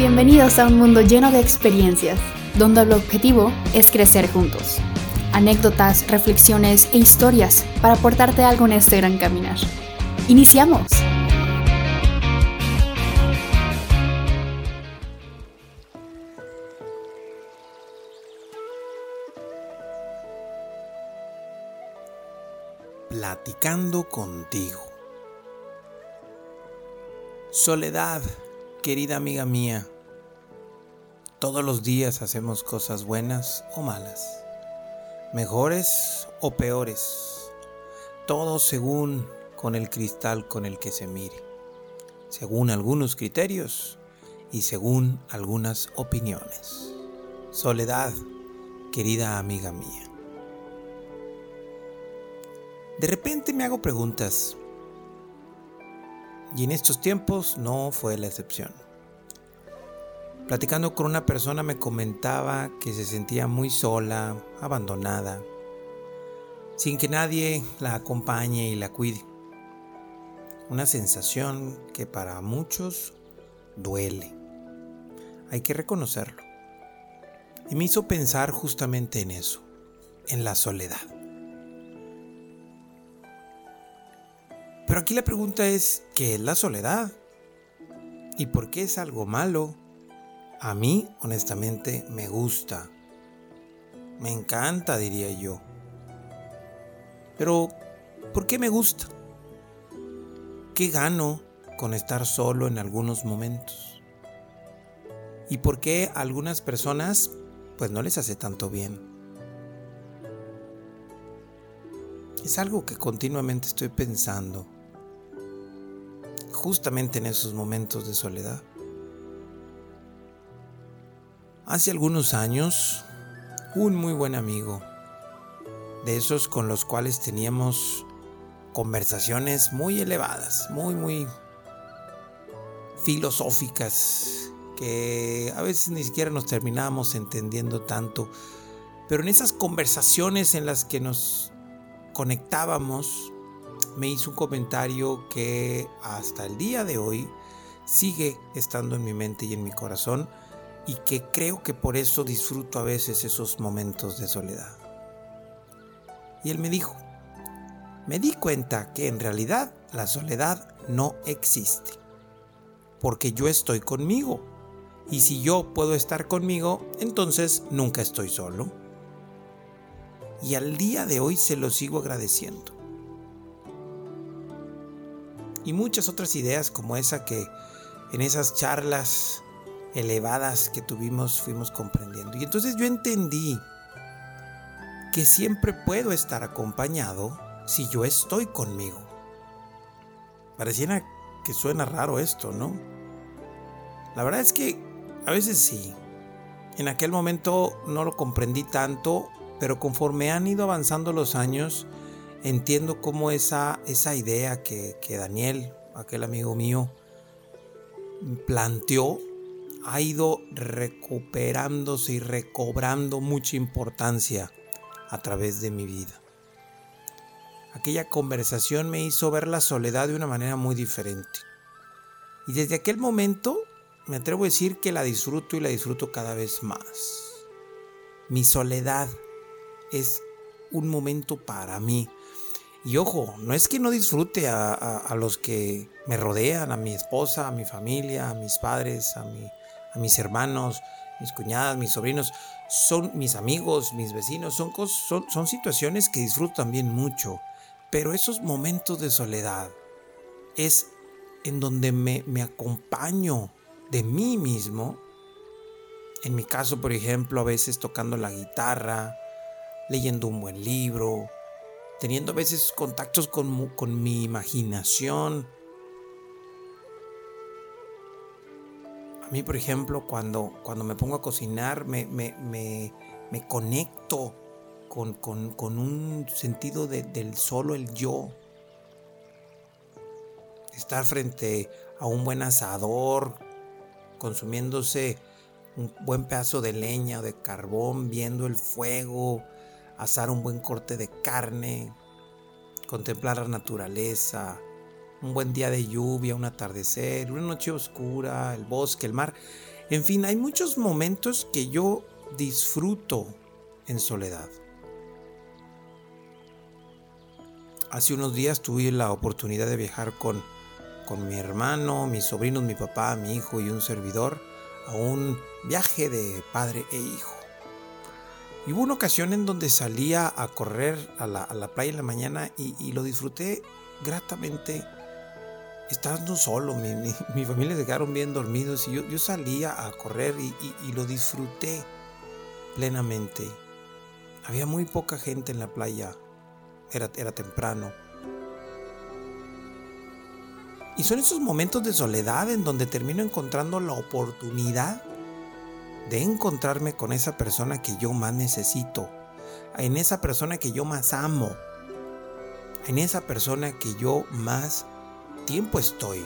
Bienvenidos a un mundo lleno de experiencias, donde el objetivo es crecer juntos. Anécdotas, reflexiones e historias para aportarte algo en este gran caminar. ¡Iniciamos! Platicando contigo. Soledad Querida amiga mía, todos los días hacemos cosas buenas o malas, mejores o peores, todo según con el cristal con el que se mire, según algunos criterios y según algunas opiniones. Soledad, querida amiga mía. De repente me hago preguntas y en estos tiempos no fue la excepción. Platicando con una persona me comentaba que se sentía muy sola, abandonada, sin que nadie la acompañe y la cuide. Una sensación que para muchos duele. Hay que reconocerlo. Y me hizo pensar justamente en eso, en la soledad. Pero aquí la pregunta es, ¿qué es la soledad? ¿Y por qué es algo malo? A mí, honestamente, me gusta. Me encanta, diría yo. Pero, ¿por qué me gusta? ¿Qué gano con estar solo en algunos momentos? ¿Y por qué a algunas personas pues no les hace tanto bien? Es algo que continuamente estoy pensando justamente en esos momentos de soledad. Hace algunos años, un muy buen amigo, de esos con los cuales teníamos conversaciones muy elevadas, muy, muy filosóficas, que a veces ni siquiera nos terminábamos entendiendo tanto, pero en esas conversaciones en las que nos conectábamos, me hizo un comentario que hasta el día de hoy sigue estando en mi mente y en mi corazón y que creo que por eso disfruto a veces esos momentos de soledad. Y él me dijo, me di cuenta que en realidad la soledad no existe, porque yo estoy conmigo, y si yo puedo estar conmigo, entonces nunca estoy solo. Y al día de hoy se lo sigo agradeciendo y muchas otras ideas como esa que en esas charlas elevadas que tuvimos fuimos comprendiendo. Y entonces yo entendí que siempre puedo estar acompañado si yo estoy conmigo. Pareciera que suena raro esto, ¿no? La verdad es que a veces sí. En aquel momento no lo comprendí tanto, pero conforme han ido avanzando los años, entiendo cómo esa, esa idea que, que Daniel, aquel amigo mío, planteó ha ido recuperándose y recobrando mucha importancia a través de mi vida. Aquella conversación me hizo ver la soledad de una manera muy diferente. Y desde aquel momento me atrevo a decir que la disfruto y la disfruto cada vez más. Mi soledad es un momento para mí, y ojo, no es que no disfrute a, los que me rodean, a mi esposa, a mi familia, a mis padres, a, mi, a mis hermanos, mis cuñadas, mis sobrinos, son mis amigos, mis vecinos, son, son, son situaciones que disfruto también mucho. Pero esos momentos de soledad es en donde me, me acompaño de mí mismo. En mi caso, por ejemplo, a veces tocando la guitarra, leyendo un buen libro, teniendo a veces contactos con, mi imaginación. A mí, por ejemplo, cuando, cuando me pongo a cocinar, me, conecto con, un sentido del solo el yo. Estar frente a un buen asador, consumiéndose un buen pedazo de leña o de carbón, viendo el fuego, asar un buen corte de carne, contemplar la naturaleza, un buen día de lluvia, un atardecer, una noche oscura, el bosque, el mar. En fin, hay muchos momentos que yo disfruto en soledad. Hace unos días tuve la oportunidad de viajar con, con mi hermano, mis sobrinos, mi papá, mi hijo y un servidor a un viaje de padre e hijo. Y hubo una ocasión en donde salía a correr a la, playa en la mañana y, lo disfruté gratamente estando solo. Mi, familia se bien dormidos y yo, salía a correr y, lo disfruté plenamente. Había muy poca gente en la playa. Era, era temprano. Y son esos momentos de soledad en donde termino encontrando la oportunidad de encontrarme con esa persona que yo más necesito, en esa persona que yo más amo, en esa persona que yo más tiempo estoy,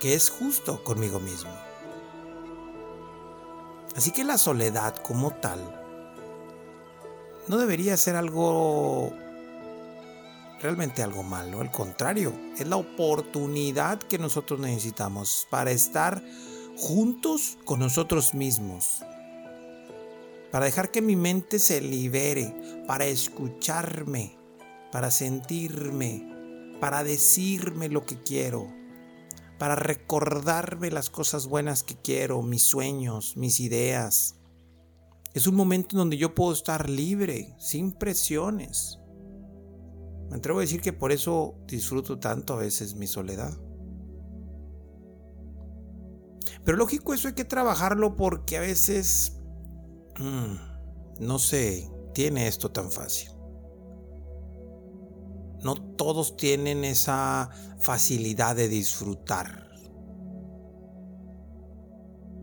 que es justo conmigo mismo. Así que la soledad como tal no debería ser algo realmente algo malo, al contrario, es la oportunidad que nosotros necesitamos para estar juntos con nosotros mismos, para dejar que mi mente se libere, para escucharme, para sentirme, para decirme lo que quiero, para recordarme las cosas buenas que quiero, mis sueños, mis ideas. Es un momento en donde yo puedo estar libre, sin presiones. Me atrevo a decir que por eso disfruto tanto a veces mi soledad. Pero lógico, eso hay que trabajarlo porque a veces mm, no se tiene esto tan fácil. No todos tienen esa facilidad de disfrutar.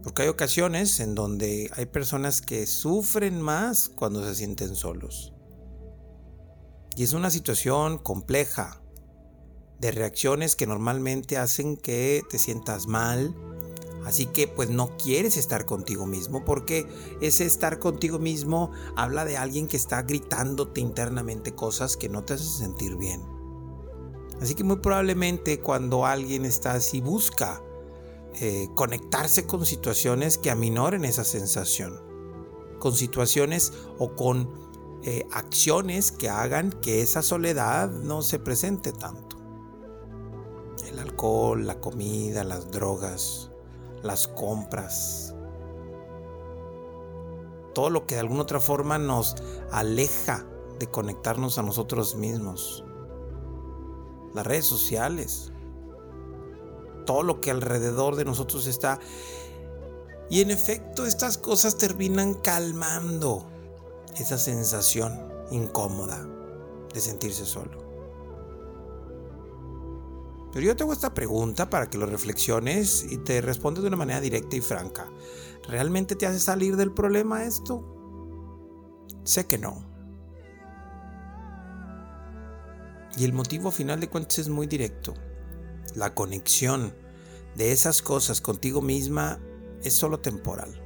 Porque hay ocasiones en donde hay personas que sufren más cuando se sienten solos. Y es una situación compleja de reacciones que normalmente hacen que te sientas mal, Así que pues no quieres estar contigo mismo porque ese estar contigo mismo habla de alguien que está gritándote internamente cosas que no te hacen sentir bien. Así que muy probablemente cuando alguien está así busca eh, conectarse con situaciones que aminoren esa sensación. Con situaciones o con eh, acciones que hagan que esa soledad no se presente tanto. El alcohol, la comida, las drogas, las compras, todo lo que de alguna otra forma nos aleja de conectarnos a nosotros mismos. Las redes sociales, todo lo que alrededor de nosotros está. Y en efecto estas cosas terminan calmando esa sensación incómoda de sentirse solo. Pero yo te hago esta pregunta para que lo reflexiones y te respondes de una manera directa y franca. ¿Realmente te hace salir del problema esto? Sé que no. Y el motivo final de cuentas es muy directo. La conexión de esas cosas contigo misma es solo temporal.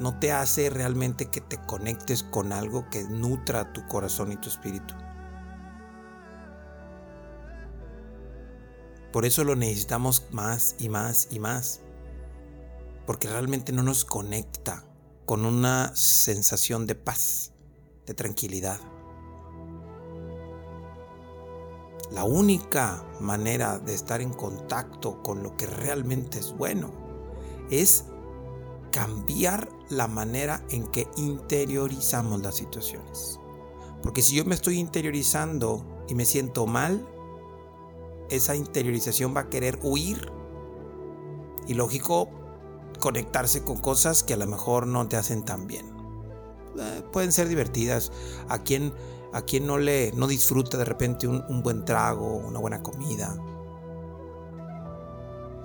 No te hace realmente que te conectes con algo que nutra tu corazón y tu espíritu. Por eso lo necesitamos más y más y más. Porque realmente no nos conecta con una sensación de paz, de tranquilidad. La única manera de estar en contacto con lo que realmente es bueno es cambiar la manera en que interiorizamos las situaciones. Porque si yo me estoy interiorizando y me siento mal, esa interiorización va a querer huir. Y lógico, conectarse con cosas que a lo mejor no te hacen tan bien. Eh, pueden ser divertidas. A quien, a no le no disfruta de repente un, un buen trago, una buena comida.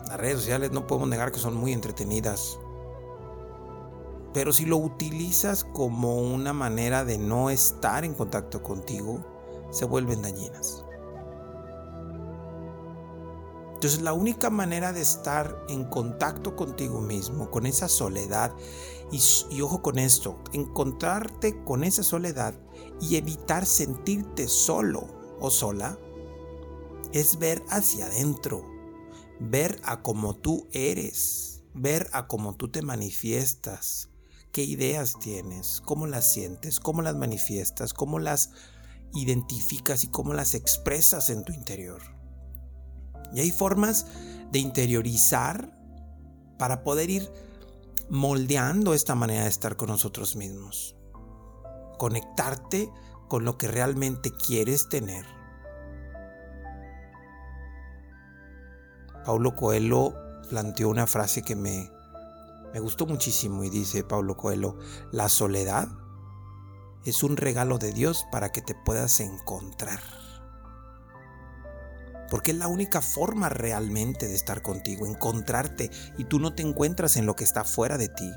Las redes sociales no podemos negar que son muy entretenidas. Pero si lo utilizas como una manera de no estar en contacto contigo, se vuelven dañinas. Entonces la única manera de estar en contacto contigo mismo, con esa soledad, y, ojo con esto, encontrarte con esa soledad y evitar sentirte solo o sola, es ver hacia adentro, ver a cómo tú eres, ver a cómo tú te manifiestas, qué ideas tienes, cómo las sientes, cómo las manifiestas, cómo las identificas y cómo las expresas en tu interior. Y hay formas de interiorizar para poder ir moldeando esta manera de estar con nosotros mismos. Conectarte con lo que realmente quieres tener. Paulo Coelho planteó una frase que me, me gustó muchísimo y dice Paulo Coelho, la soledad es un regalo de Dios para que te puedas encontrar. Porque es la única forma realmente de estar contigo, encontrarte. Y tú no te encuentras en lo que está fuera de ti.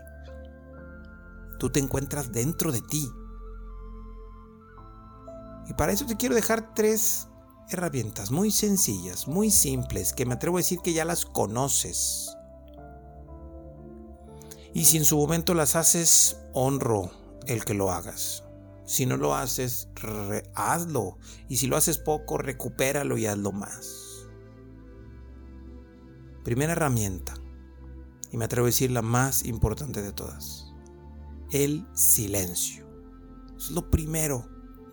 Tú te encuentras dentro de ti. Y para eso te quiero dejar tres herramientas muy sencillas, muy simples, que me atrevo a decir que ya las conoces. Y si en su momento las haces, honro el que lo hagas. Si no lo haces, hazlo. Y si lo haces poco, recupéralo y hazlo más. Primera herramienta, y me atrevo a decir la más importante de todas, el silencio. Es lo primero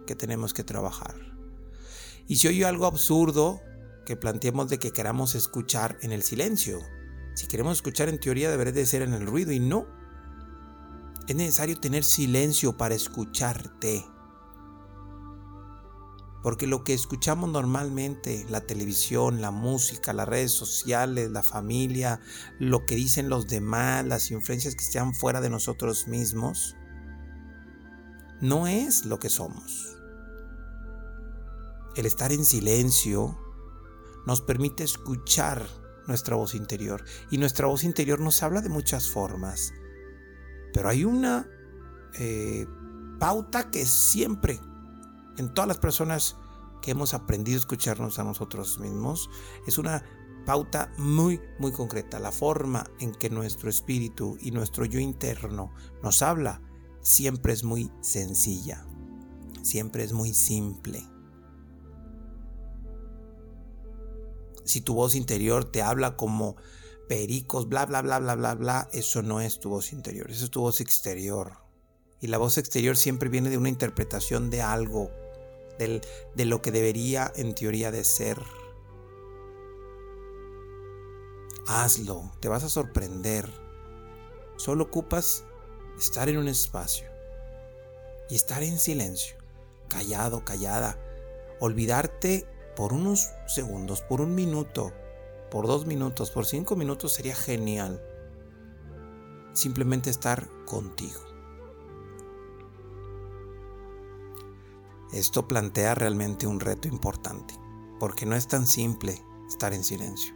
que tenemos que trabajar. Y si oye algo absurdo, que planteemos de que queramos escuchar en el silencio. Si queremos escuchar en teoría debería de ser en el ruido y no. Es necesario tener silencio para escucharte. Porque lo que escuchamos normalmente, la televisión, la música, las redes sociales, la familia, lo que dicen los demás, las influencias que están fuera de nosotros mismos, no es lo que somos. El estar en silencio nos permite escuchar nuestra voz interior. Y nuestra voz interior nos habla de muchas formas. Pero hay una eh, pauta que siempre, en todas las personas que hemos aprendido a escucharnos a nosotros mismos, es una pauta muy, muy concreta. La forma en que nuestro espíritu y nuestro yo interno nos habla siempre es muy sencilla, siempre es muy simple. Si tu voz interior te habla como pericos, bla, bla, bla, bla, bla, bla, eso no es tu voz interior, eso es tu voz exterior. Y la voz exterior siempre viene de una interpretación de algo, de lo que debería en teoría de ser. Hazlo, te vas a sorprender. Solo ocupas estar en un espacio y estar en silencio, callado, callada, olvidarte por unos segundos, por un minuto, por dos minutos, por cinco minutos sería genial. Simplemente estar contigo. Esto plantea realmente un reto importante, porque no es tan simple estar en silencio.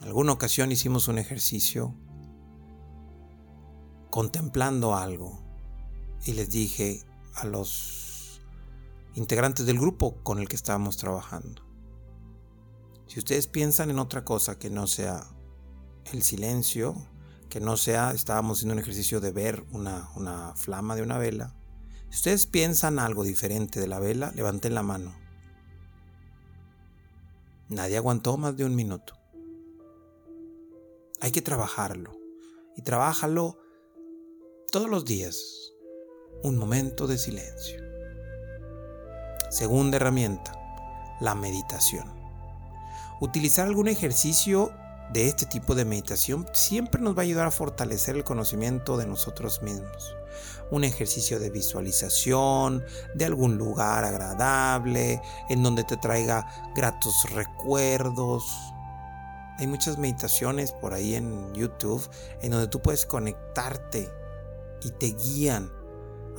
En alguna ocasión hicimos un ejercicio contemplando algo y les dije a los integrantes del grupo con el que estábamos trabajando, si ustedes piensan en otra cosa que no sea el silencio, que no sea, estábamos haciendo un ejercicio de ver una, una flama de una vela, si ustedes piensan algo diferente de la vela, levanten la mano. Nadie aguantó más de un minuto. Hay que trabajarlo. Y trabájalo todos los días. Un momento de silencio. Segunda herramienta, la meditación. Utilizar algún ejercicio de este tipo de meditación siempre nos va a ayudar a fortalecer el conocimiento de nosotros mismos. Un ejercicio de visualización, de algún lugar agradable, en donde te traiga gratos recuerdos. Hay muchas meditaciones por ahí en YouTube en donde tú puedes conectarte y te guían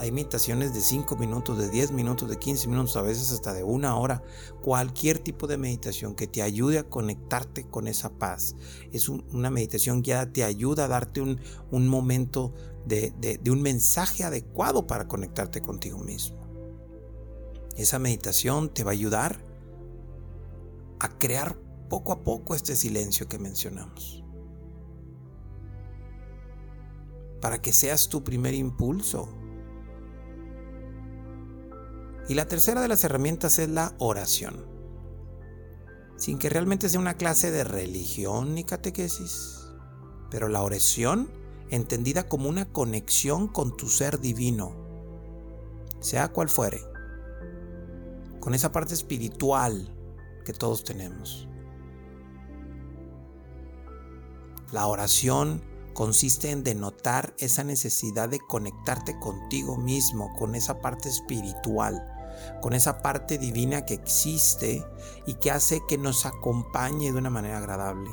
hay meditaciones de 5 minutos, de 10 minutos, de 15 minutos, a veces hasta de una hora. Cualquier tipo de meditación que te ayude a conectarte con esa paz. Es una meditación guiada, te ayuda a darte un, momento de, de un mensaje adecuado para conectarte contigo mismo. Esa meditación te va a ayudar a crear poco a poco este silencio que mencionamos. Para que seas tu primer impulso y la tercera de las herramientas es la oración. sin que realmente sea una clase de religión ni catequesis. Pero la oración entendida como una conexión con tu ser divino, sea cual fuere, con esa parte espiritual que todos tenemos. La oración consiste en denotar esa necesidad de conectarte contigo mismo, con esa parte espiritual, con esa parte divina que existe y que hace que nos acompañe de una manera agradable.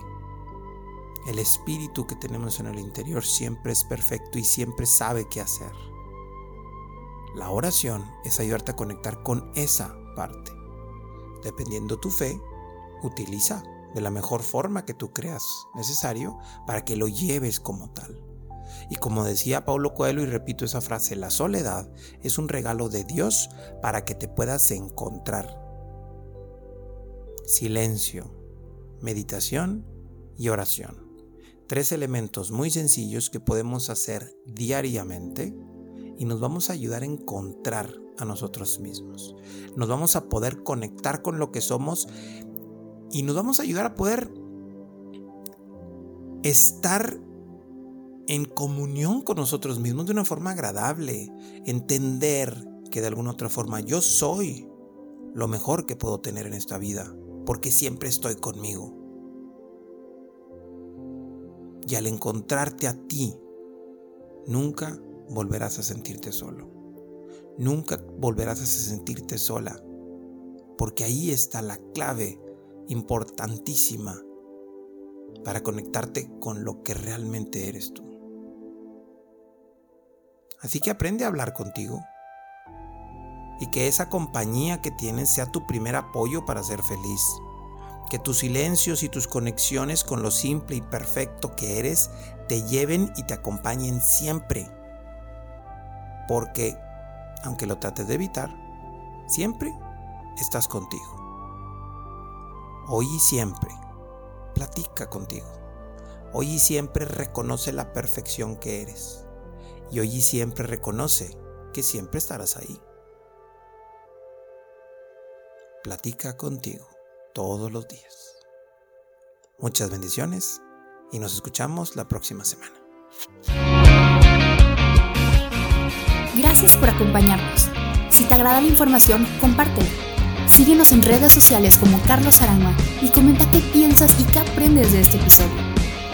El espíritu que tenemos en el interior siempre es perfecto y siempre sabe qué hacer. La oración es ayudarte a conectar con esa parte. Dependiendo tu fe, utiliza de la mejor forma que tú creas necesario para que lo lleves como tal. Y como decía Paulo Coelho, y repito esa frase, la soledad es un regalo de Dios para que te puedas encontrar. Silencio, meditación y oración. Tres elementos muy sencillos que podemos hacer diariamente y nos vamos a ayudar a encontrar a nosotros mismos. Nos vamos a poder conectar con lo que somos y nos vamos a ayudar a poder estar en comunión con nosotros mismos de una forma agradable, entender que de alguna otra forma yo soy lo mejor que puedo tener en esta vida, porque siempre estoy conmigo. Y al encontrarte a ti, nunca volverás a sentirte solo. Nunca volverás a sentirte sola, porque ahí está la clave importantísima para conectarte con lo que realmente eres tú. Así que aprende a hablar contigo y que esa compañía que tienes sea tu primer apoyo para ser feliz. Que tus silencios y tus conexiones con lo simple y perfecto que eres te lleven y te acompañen siempre. Porque, aunque lo trates de evitar, siempre estás contigo. Hoy y siempre, platica contigo. Hoy y siempre reconoce la perfección que eres. Y hoy y siempre reconoce que siempre estarás ahí. Platica contigo todos los días. Muchas bendiciones y nos escuchamos la próxima semana. Gracias por acompañarnos. Si te agrada la información, compártela Síguenos en redes sociales como Carlos Arama y comenta qué piensas y qué aprendes de este episodio.